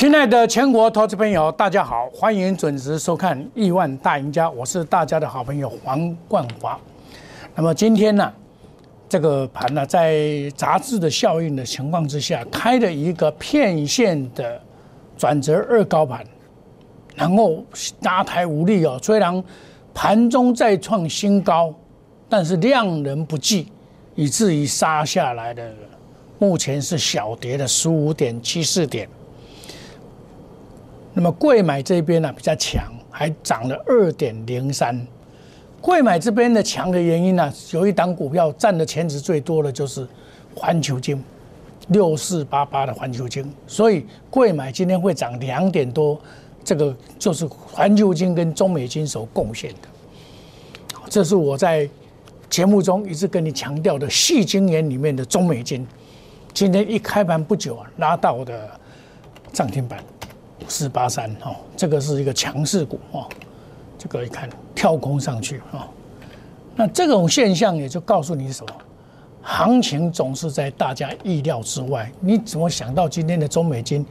亲爱的全国投资朋友，大家好，欢迎准时收看《亿万大赢家》，我是大家的好朋友黄冠华。那么今天呢，这个盘呢，在杂志的效应的情况之下，开了一个片线的转折二高盘，然后拉抬无力哦。虽然盘中再创新高，但是量能不济，以至于杀下来的，目前是小跌的十五点七四点。那么贵买这边呢比较强，还涨了二点零三。贵买这边的强的原因呢，有一档股票占的钱值最多的就是环球金，六四八八的环球金。所以贵买今天会涨两点多，这个就是环球金跟中美金所贡献的。这是我在节目中一直跟你强调的细晶元里面的中美金，今天一开盘不久啊，拉到的涨停板。四八三哦，这个是一个强势股哦，这个一看跳空上去哦，那这种现象也就告诉你什么？行情总是在大家意料之外。你怎么想到今天的中美金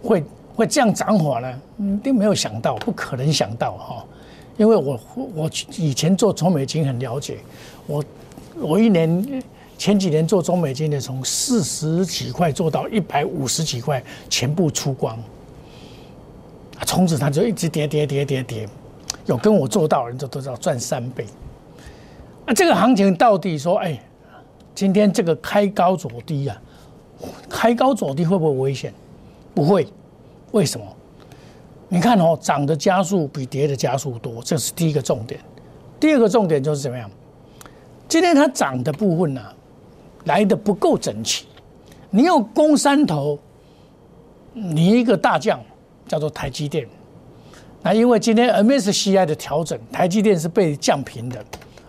会会这样涨火呢？一定没有想到，不可能想到哈。因为我我以前做中美金很了解，我我一年前几年做中美金的，从四十几块做到一百五十几块，全部出光。从此他就一直跌跌跌跌跌，有跟我做到人就都知道赚三倍。啊，这个行情到底说，哎，今天这个开高走低啊，开高走低会不会危险？不会，为什么？你看哦，涨的加速比跌的加速多，这是第一个重点。第二个重点就是怎么样？今天它涨的部分呢，来的不够整齐。你要攻山头，你一个大将。叫做台积电，那因为今天 MSCI 的调整，台积电是被降平的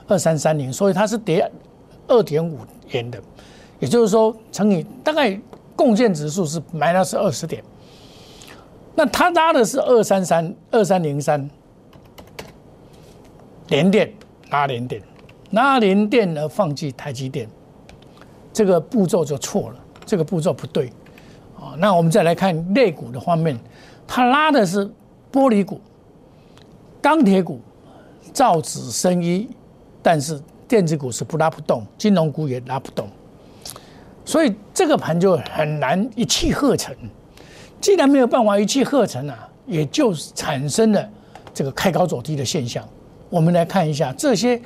二三三零，所以它是跌二点五元的，也就是说乘以大概贡献指数是 minus 二十点，那它拉的是二三三二三零三连电拉连电拉连电而放弃台积电，这个步骤就错了，这个步骤不对啊。那我们再来看类股的方面。它拉的是玻璃股、钢铁股、造纸、生衣，但是电子股是不拉不动，金融股也拉不动，所以这个盘就很难一气呵成。既然没有办法一气呵成啊，也就产生了这个开高走低的现象。我们来看一下，这些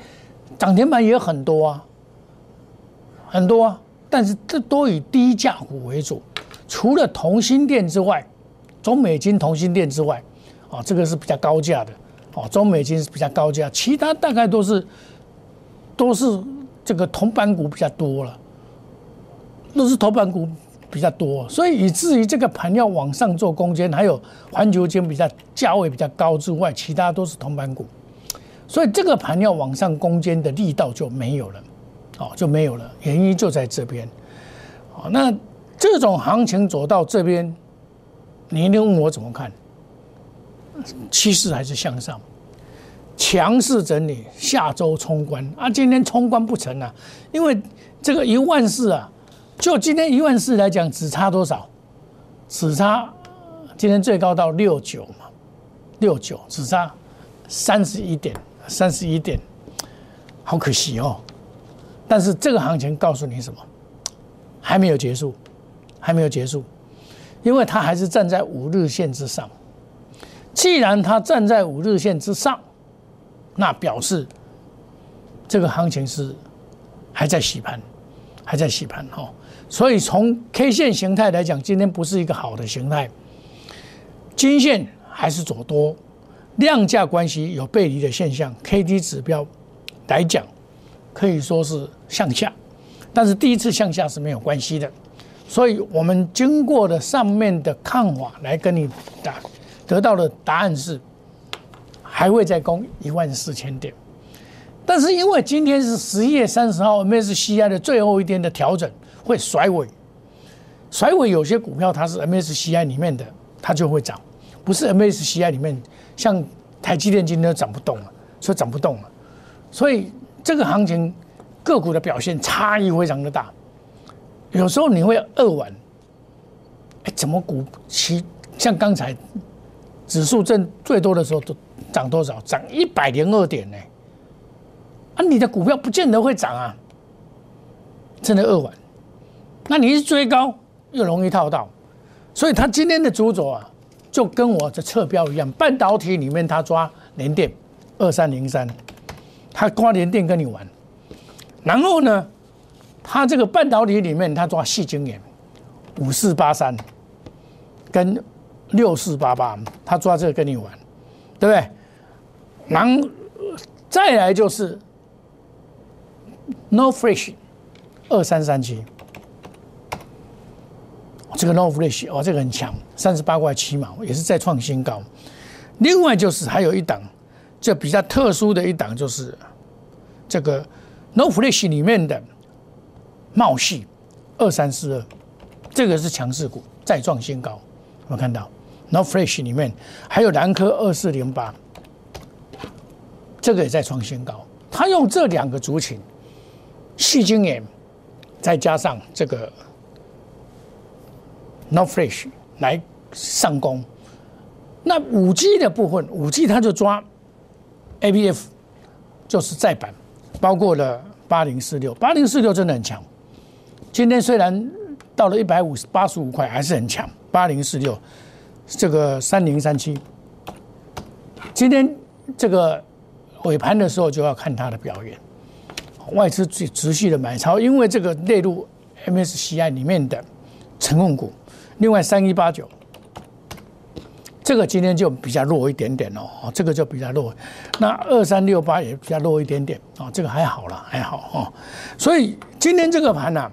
涨停板也很多啊，很多啊，但是这都以低价股为主，除了同心店之外。中美金、同心店之外，啊，这个是比较高价的，哦，中美金是比较高价，其他大概都是都是这个铜板股比较多了，都是铜板股比较多，所以以至于这个盘要往上做攻坚，还有环球金比较价位比较高之外，其他都是铜板股，所以这个盘要往上攻坚的力道就没有了，哦，就没有了，原因就在这边，哦，那这种行情走到这边。你一定问我怎么看？趋势还是向上，强势整理，下周冲关啊！今天冲关不成啊，因为这个一万四啊，就今天一万四来讲，只差多少？只差今天最高到六九嘛，六九只差三十一点，三十一点，好可惜哦。但是这个行情告诉你什么？还没有结束，还没有结束。因为它还是站在五日线之上，既然它站在五日线之上，那表示这个行情是还在洗盘，还在洗盘哈。所以从 K 线形态来讲，今天不是一个好的形态，均线还是走多，量价关系有背离的现象，K D 指标来讲可以说是向下，但是第一次向下是没有关系的。所以我们经过了上面的看法来跟你答，得到的答案是，还会再攻一万四千点，但是因为今天是十一月三十号 MSCI 的最后一天的调整，会甩尾，甩尾有些股票它是 MSCI 里面的，它就会涨，不是 MSCI 里面，像台积电今天涨不动了，所以涨不动了，所以这个行情个股的表现差异非常的大。有时候你会扼腕，哎，怎么股期像刚才指数正最多的时候都涨多少？涨一百零二点呢？啊，你的股票不见得会涨啊，真的扼腕。那你一追高又容易套到，所以他今天的主轴啊，就跟我的侧标一样，半导体里面他抓联电二三零三，他抓联电跟你玩，然后呢，他这个半导体里面他抓细晶圆五四八三跟六四八八，他抓这个跟你玩，对不对？然后再来就是 No Fresh 二三三七。这个 n o fresh 哦，这个很强，三十八块七毛，也是再创新高。另外就是还有一档，这比较特殊的一档就是这个 n o fresh 里面的茂系二三四二，这个是强势股，再创新高。我看到，no fresh 里面还有南科二四零八，这个也在创新高。他用这两个族群，细晶眼，再加上这个。no fresh 来上攻，那五 G 的部分，五 G 他就抓 ABF，就是再版，包括了八零四六，八零四六真的很强。今天虽然到了一百五十八十五块，还是很强。八零四六，这个三零三七，今天这个尾盘的时候就要看它的表演。外资持持续的买超，因为这个列入 MSCI 里面的成分股。另外三一八九，这个今天就比较弱一点点哦，这个就比较弱。那二三六八也比较弱一点点啊，这个还好了，还好哦。所以今天这个盘呢，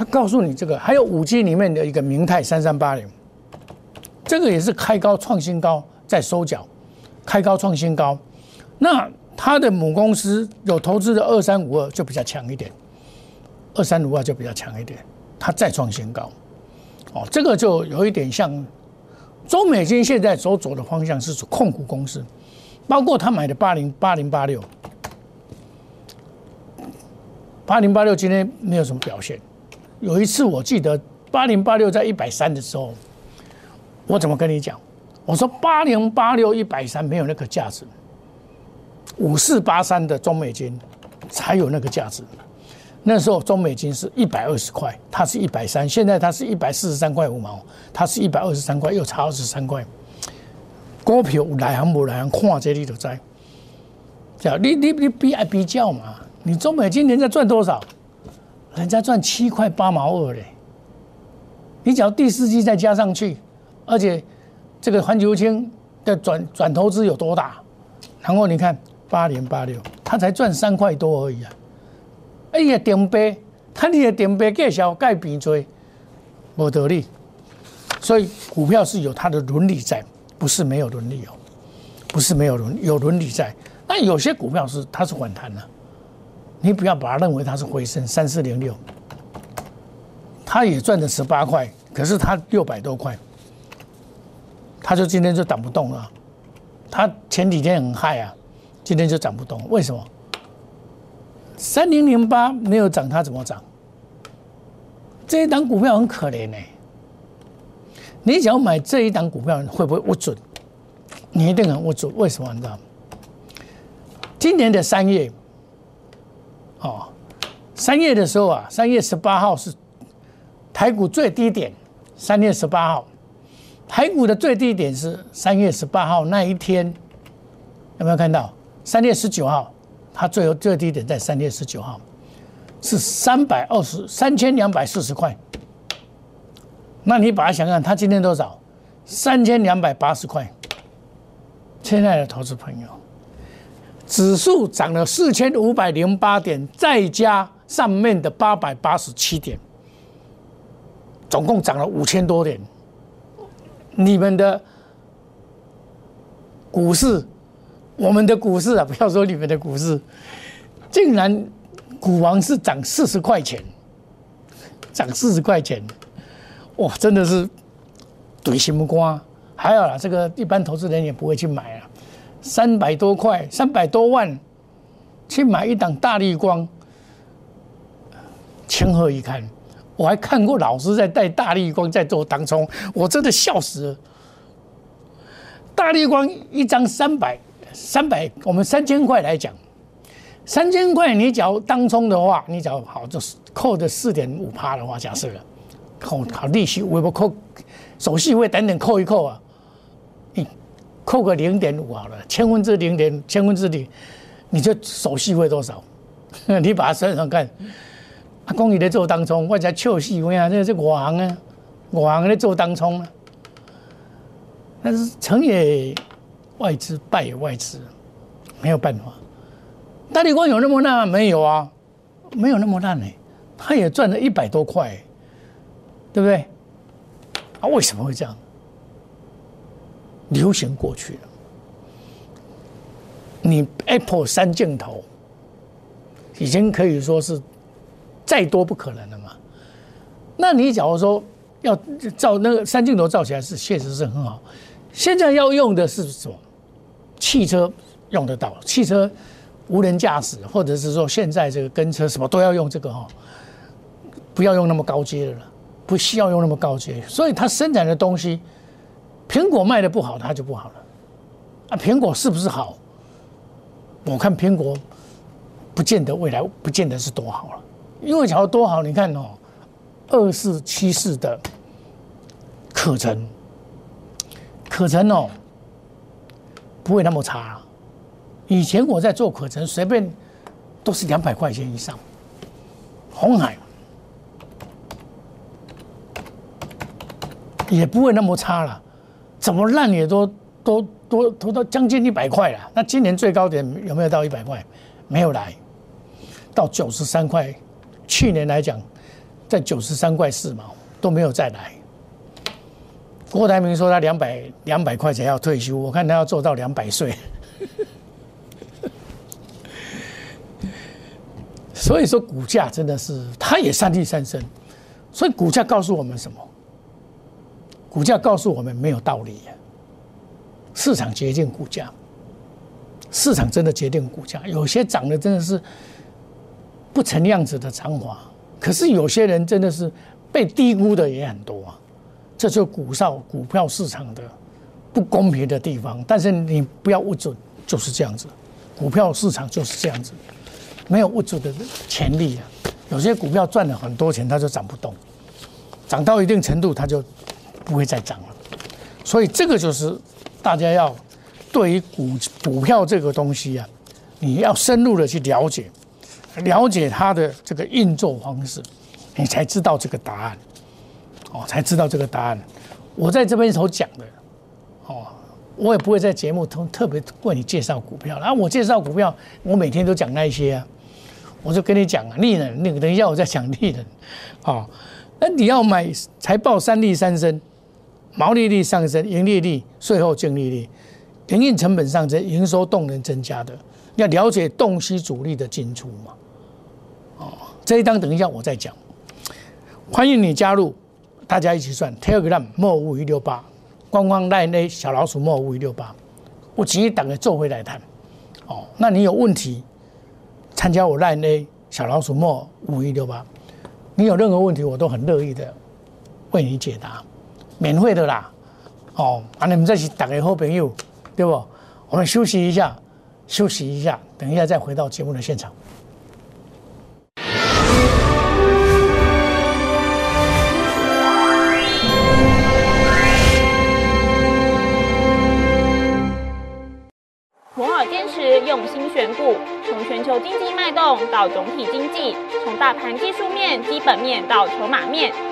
他告诉你这个还有五 G 里面的一个明泰三三八零，这个也是开高创新高再收脚，开高创新高。那它的母公司有投资的二三五二就比较强一点，二三五二就比较强一点，它再创新高。哦，这个就有一点像中美金现在所走的方向是控股公司，包括他买的八零八零八六，八零八六今天没有什么表现。有一次我记得八零八六在一百三的时候，我怎么跟你讲？我说八零八六一百三没有那个价值，五四八三的中美金才有那个价值。那时候中美金是一百二十块，它是一百三，现在它是一百四十三块五毛，它是一百二十三块，又差二十三块。股票来行不来行，看这里就知。叫你你你比爱比较嘛？你中美金人家赚多少？人家赚七块八毛二嘞。你只要第四季再加上去，而且这个环球金的转转投资有多大？然后你看八零八六，他才赚三块多而已啊。哎呀，点背，他你的点背介绍盖比追，无得力。所以股票是有它的伦理在，不是没有伦理哦，不是没有伦有伦理在。那有些股票是它是反弹的，你不要把它认为它是回升。三四零六，它也赚了十八块，可是它六百多块，它就今天就涨不动了。它前几天很嗨啊，今天就涨不动，为什么？三零零八没有涨，它怎么涨？这一档股票很可怜呢。你想要买这一档股票，会不会不准？你一定很不准。为什么？你知道吗？今年的三月，哦，三月的时候啊，三月十八号是台股最低点。三月十八号，台股的最低点是三月十八号那一天，有没有看到？三月十九号。它最后最低点在三月十九号，是三百二十三千两百四十块。那你把它想想，它今天多少？三千两百八十块。亲爱的投资朋友，指数涨了四千五百零八点，再加上面的八百八十七点，总共涨了五千多点。你们的股市？我们的股市啊，不要说你们的股市，竟然股王是涨四十块钱，涨四十块钱，哇，真的是怼心不瓜。还有啦，这个一般投资人也不会去买啊，三百多块，三百多万去买一档大力光，情何以堪？我还看过老师在带大力光在做当冲，我真的笑死了。大力光一张三百三百，我们三千块来讲，三千块你只要当冲的话，你只要好就是扣的四点五趴的话，假设了扣好利息，微波扣手续费等等扣一扣啊，扣个零点五好了，千分之零点千分之零，你就手续费多少？你把它算算看。阿公你在做当冲，我才笑死我啊！这是外行啊，外行在做当冲啊。但是成也外资，败也外资，没有办法。大力光有那么烂没有啊？没有那么烂呢，他也赚了一百多块，对不对？啊，为什么会这样？流行过去了。你 Apple 三镜头已经可以说是再多不可能了嘛？那你假如说要照那个三镜头照起来是确实是很好。现在要用的是什么？汽车用得到，汽车无人驾驶，或者是说现在这个跟车什么都要用这个哈，不要用那么高阶的了，不需要用那么高阶。所以它生产的东西，苹果卖的不好，它就不好了。啊，苹果是不是好？我看苹果不见得未来不见得是多好了，因为假如多好，你看哦，二四七四的可成。可成哦，不会那么差。以前我在做可成，随便都是两百块钱以上。红海也不会那么差了，怎么烂也都都都都到将近一百块了。那今年最高点有没有到一百块？没有来，到九十三块。去年来讲，在九十三块四毛都没有再来。郭台铭说他两百两百块钱要退休，我看他要做到两百岁。所以说股价真的是，它也三地三升。所以股价告诉我们什么？股价告诉我们没有道理。市场决定股价，市场真的决定股价。有些涨的真的是不成样子的涨法，可是有些人真的是被低估的也很多啊。这就股少股票市场的不公平的地方，但是你不要误准，就是这样子，股票市场就是这样子，没有误准的潜力啊。有些股票赚了很多钱，它就涨不动，涨到一定程度，它就不会再涨了。所以这个就是大家要对于股股票这个东西啊，你要深入的去了解，了解它的这个运作方式，你才知道这个答案。哦，才知道这个答案。我在这边所讲的，哦，我也不会在节目特特别为你介绍股票。然后我介绍股票，我每天都讲那些啊。我就跟你讲啊，利润，那个等一下我再讲利润。哦，那你要买财报三利三升，毛利率上升，盈利率、税后净利率、营运成本上升，营收动能增加的，要了解洞悉主力的进出嘛。哦，这一章等一下我再讲。欢迎你加入。大家一起算，Telegram 莫五一六八，官方 Line 小老鼠莫五一六八，我直接等个做回来谈。哦，那你有问题，参加我 Line 小老鼠莫五一六八，你有任何问题，我都很乐意的为你解答，免费的啦。哦，啊，你们这是打个好朋友，对不？我们休息一下，休息一下，等一下再回到节目的现场。用心选股，从全球经济脉动到总体经济，从大盘技术面、基本面到筹码面，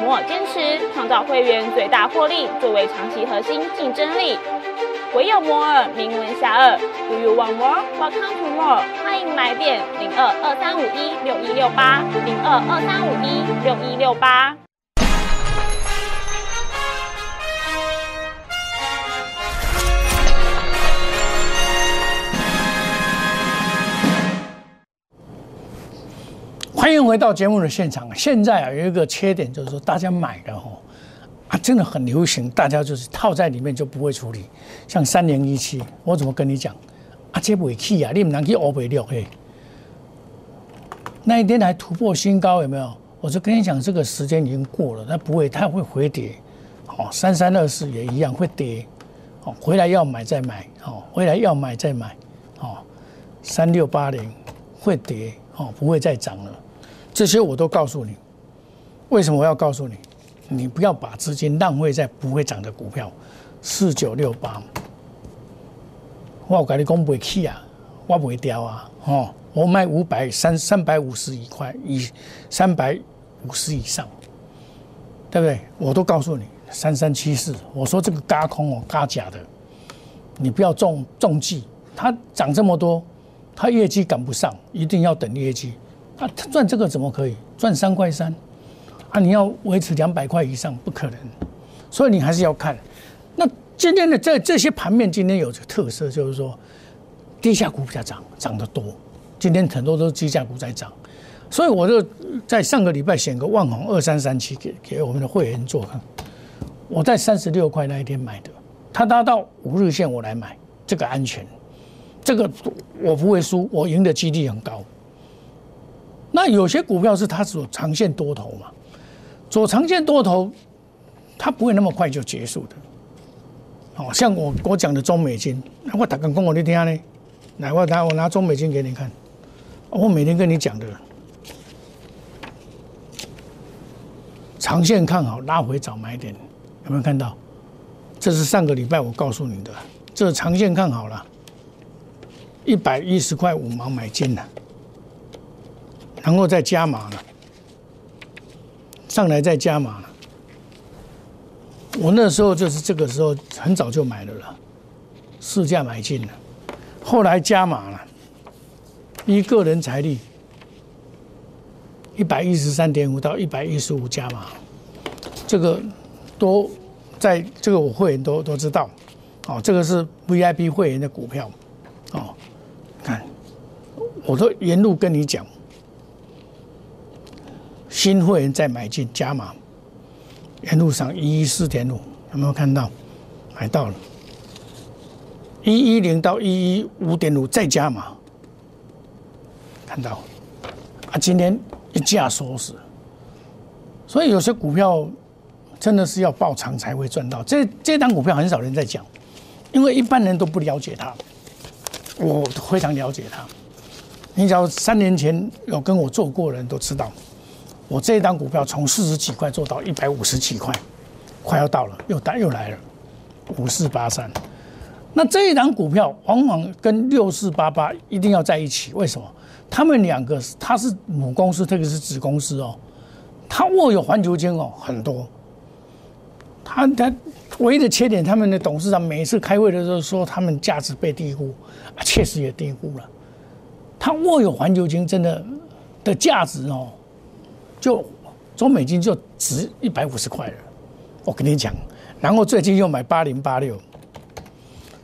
摩尔坚持创造会员最大获利，作为长期核心竞争力。唯有摩尔名闻遐迩。Do you want more? Welcome to more。欢迎来电零二二三五一六一六八零二二三五一六一六八。欢迎回到节目的现场。现在啊，有一个缺点就是说，大家买的吼啊，真的很流行，大家就是套在里面就不会处理。像三零一七，我怎么跟你讲啊？这尾气啊，你唔能去欧北六嘿。那一天还突破新高，有没有？我就跟你讲，这个时间已经过了，它不会，它会回跌。哦，三三二四也一样会跌。哦，回来要买再买。哦，回来要买再买。哦，三六八零会跌。哦，不会再涨了。这些我都告诉你，为什么我要告诉你？你不要把资金浪费在不会涨的股票。四九六八，我跟你讲不起啊，我不掉啊。哦，我卖五百三三百五十一块，以三百五十以上，对不对？我都告诉你，三三七四，我说这个嘎空哦，嘎假的，你不要中中计，它涨这么多，它业绩赶不上，一定要等业绩。啊，他赚这个怎么可以赚三块三？啊，你要维持两百块以上不可能，所以你还是要看。那今天的这这些盘面，今天有个特色就是说，低价股比较涨，涨得多。今天很多都是低价股在涨，所以我就在上个礼拜选个万红二三三七给给我们的会员做看。我在三十六块那一天买的，它达到五日线我来买，这个安全，这个我不会输，我赢的几率很高。那有些股票是它走长线多头嘛，走长线多头，它不会那么快就结束的。哦，像我我讲的中美金，那我打刚跟我你听呢，来我拿我拿中美金给你看，我每天跟你讲的，长线看好，拉回早买点，有没有看到？这是上个礼拜我告诉你的，这长线看好了，一百一十块五毛买进了。然后再加码了，上来再加码了。我那时候就是这个时候很早就买了了，市价买进了，后来加码了，依个人财力，一百一十三点五到一百一十五加码，这个都在这个我会员都都知道，哦，这个是 VIP 会员的股票，哦，看，我都沿路跟你讲。新会员再买进加码，沿路上一一四点五有没有看到？买到了，一一零到一一五点五再加码，看到？啊，今天一价收死。所以有些股票真的是要爆仓才会赚到。这这档股票很少人在讲，因为一般人都不了解它。我非常了解它。你只要三年前有跟我做过的人都知道。我这一档股票从四十几块做到一百五十几块，快要到了，又来又来了，五四八三。那这一档股票往往跟六四八八一定要在一起，为什么？他们两个它是母公司，特别是子公司哦，它握有环球金哦很多。他他唯一的缺点，他们的董事长每一次开会的时候说他们价值被低估，啊，确实也低估了。他握有环球金真的的价值哦。就中美金就值一百五十块了，我跟你讲，然后最近又买八零八六，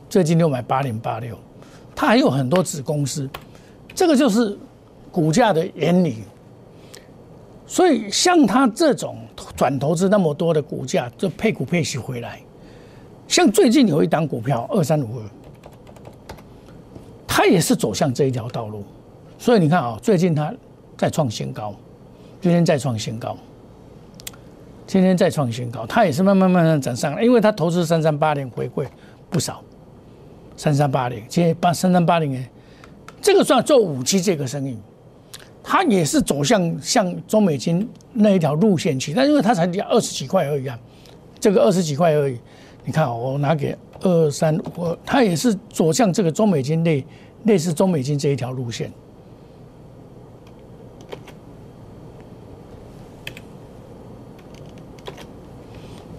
最近又买八零八六，它还有很多子公司，这个就是股价的原理。所以像它这种转投资那么多的股价，就配股配息回来。像最近有一档股票二三五二，它也是走向这一条道路。所以你看啊，最近它在创新高。今天再创新高，今天再创新高，它也是慢慢慢慢涨上来，因为它投资三三八零回馈不少，三三八零，今天八三三八零哎，这个算做五 G 这个生意，它也是走向像中美金那一条路线去，但因为它才二十几块而已啊，这个二十几块而已，你看我拿给二三五，它也是走向这个中美金类类似中美金这一条路线。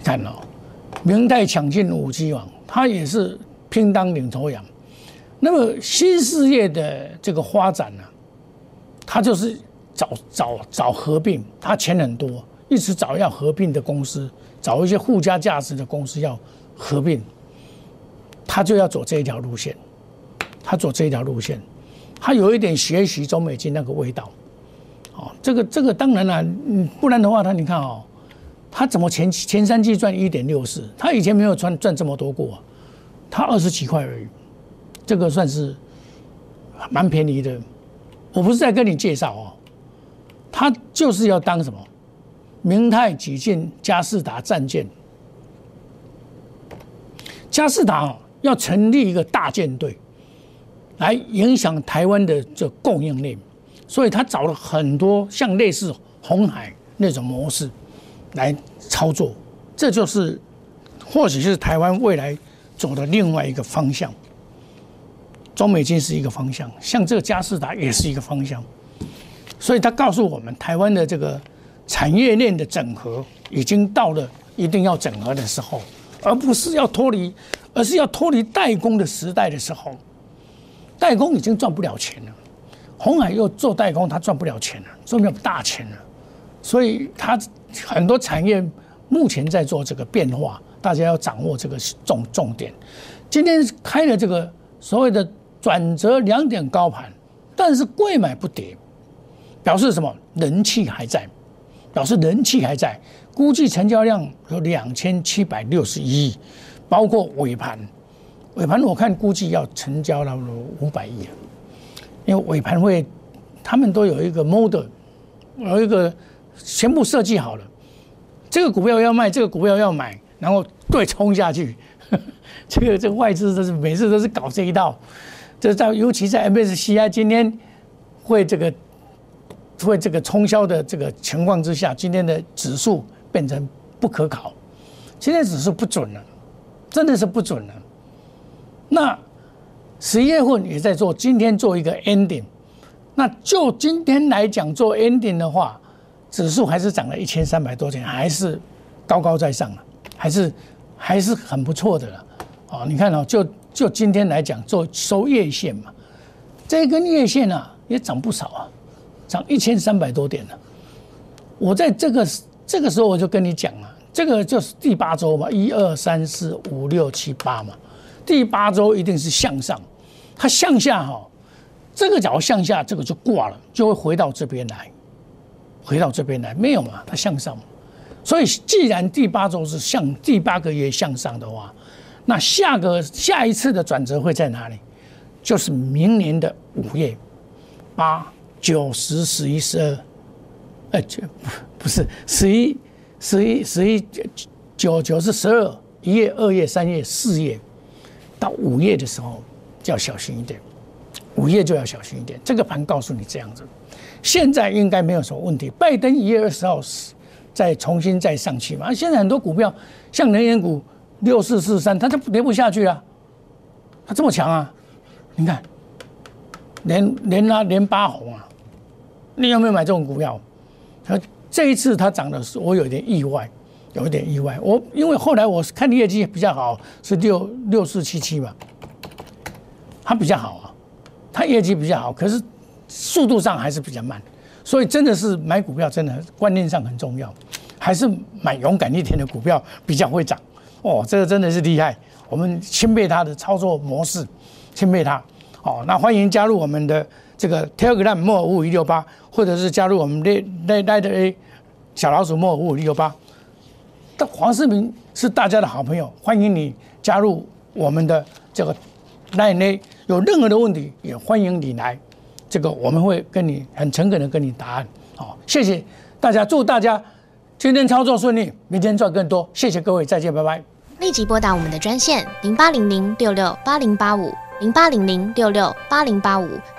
看哦，明代抢进五 G 网，它也是拼当领头羊。那么新事业的这个发展呢，它就是找找找合并，它钱很多，一直找要合并的公司，找一些附加价值的公司要合并，他就要走这一条路线，他走这一条路线，他有一点学习中美金那个味道，哦，这个这个当然了，嗯，不然的话，他你看哦，他怎么前前三季赚一点六四？他以前没有赚赚这么多过，他二十几块而已，这个算是蛮便宜的。我不是在跟你介绍哦，他就是要当什么？明泰几件嘉士达战舰，加士达要成立一个大舰队，来影响台湾的这供应链，所以他找了很多像类似红海那种模式。来操作，这就是或许是台湾未来走的另外一个方向。中美金是一个方向，像这个嘉士达也是一个方向，所以他告诉我们，台湾的这个产业链的整合已经到了一定要整合的时候，而不是要脱离，而是要脱离代工的时代的时候，代工已经赚不了钱了，红海又做代工，他赚不了钱了，赚不了大钱了，所以他很多产业目前在做这个变化，大家要掌握这个重重点。今天开了这个所谓的。转折两点高盘，但是贵买不跌，表示什么？人气还在，表示人气还在。估计成交量有两千七百六十一亿，包括尾盘，尾盘我看估计要成交了五百亿，因为尾盘会，他们都有一个 model，有一个全部设计好了，这个股票要卖，这个股票要买，然后对冲下去，这个这个外资都是每次都是搞这一套。这在尤其在 MSCI 今天会这个会这个冲销的这个情况之下，今天的指数变成不可考，今天指数不准了，真的是不准了。那十一月份也在做，今天做一个 ending，那就今天来讲做 ending 的话，指数还是涨了一千三百多点，还是高高在上了，还是还是很不错的了。哦，你看哦，就。就今天来讲，做收月线嘛，这根月线啊也涨不少啊，涨一千三百多点了。我在这个这个时候我就跟你讲啊，这个就是第八周嘛，一二三四五六七八嘛，第八周一定是向上，它向下哈，这个角向下，这个就挂了，就会回到这边来，回到这边来，没有嘛，它向上，所以既然第八周是向第八个月向上的话。那下个下一次的转折会在哪里？就是明年的五月、八、九、十、十一、十二，呃，就 不是十一、十一、十一九九是十二，一月、二月、三月、四月，到五月的时候就要小心一点，五月就要小心一点。这个盘告诉你这样子，现在应该没有什么问题。拜登一月二十号再重新再上去嘛？现在很多股票像能源股。六四四三，它就跌不下去啊！它这么强啊！你看，连连拉连八红啊！你有没有买这种股票？它这一次它涨的是，我有点意外，有一点意外。我因为后来我看业绩比较好，是六六四七七嘛，它比较好啊，它业绩比较好，可是速度上还是比较慢，所以真的是买股票真的观念上很重要，还是买勇敢一点的股票比较会涨。哦，这个真的是厉害，我们钦佩他的操作模式，钦佩他。哦，那欢迎加入我们的这个 Telegram 莫五五一六八，或者是加入我们的那那的 A 小老鼠莫五五一六八。但黄世明是大家的好朋友，欢迎你加入我们的这个 Line A，有任何的问题也欢迎你来，这个我们会跟你很诚恳的跟你答案。好，谢谢大家，祝大家今天操作顺利，明天赚更多。谢谢各位，再见，拜拜。立即拨打我们的专线零八零零六六八零八五零八零零六六八零八五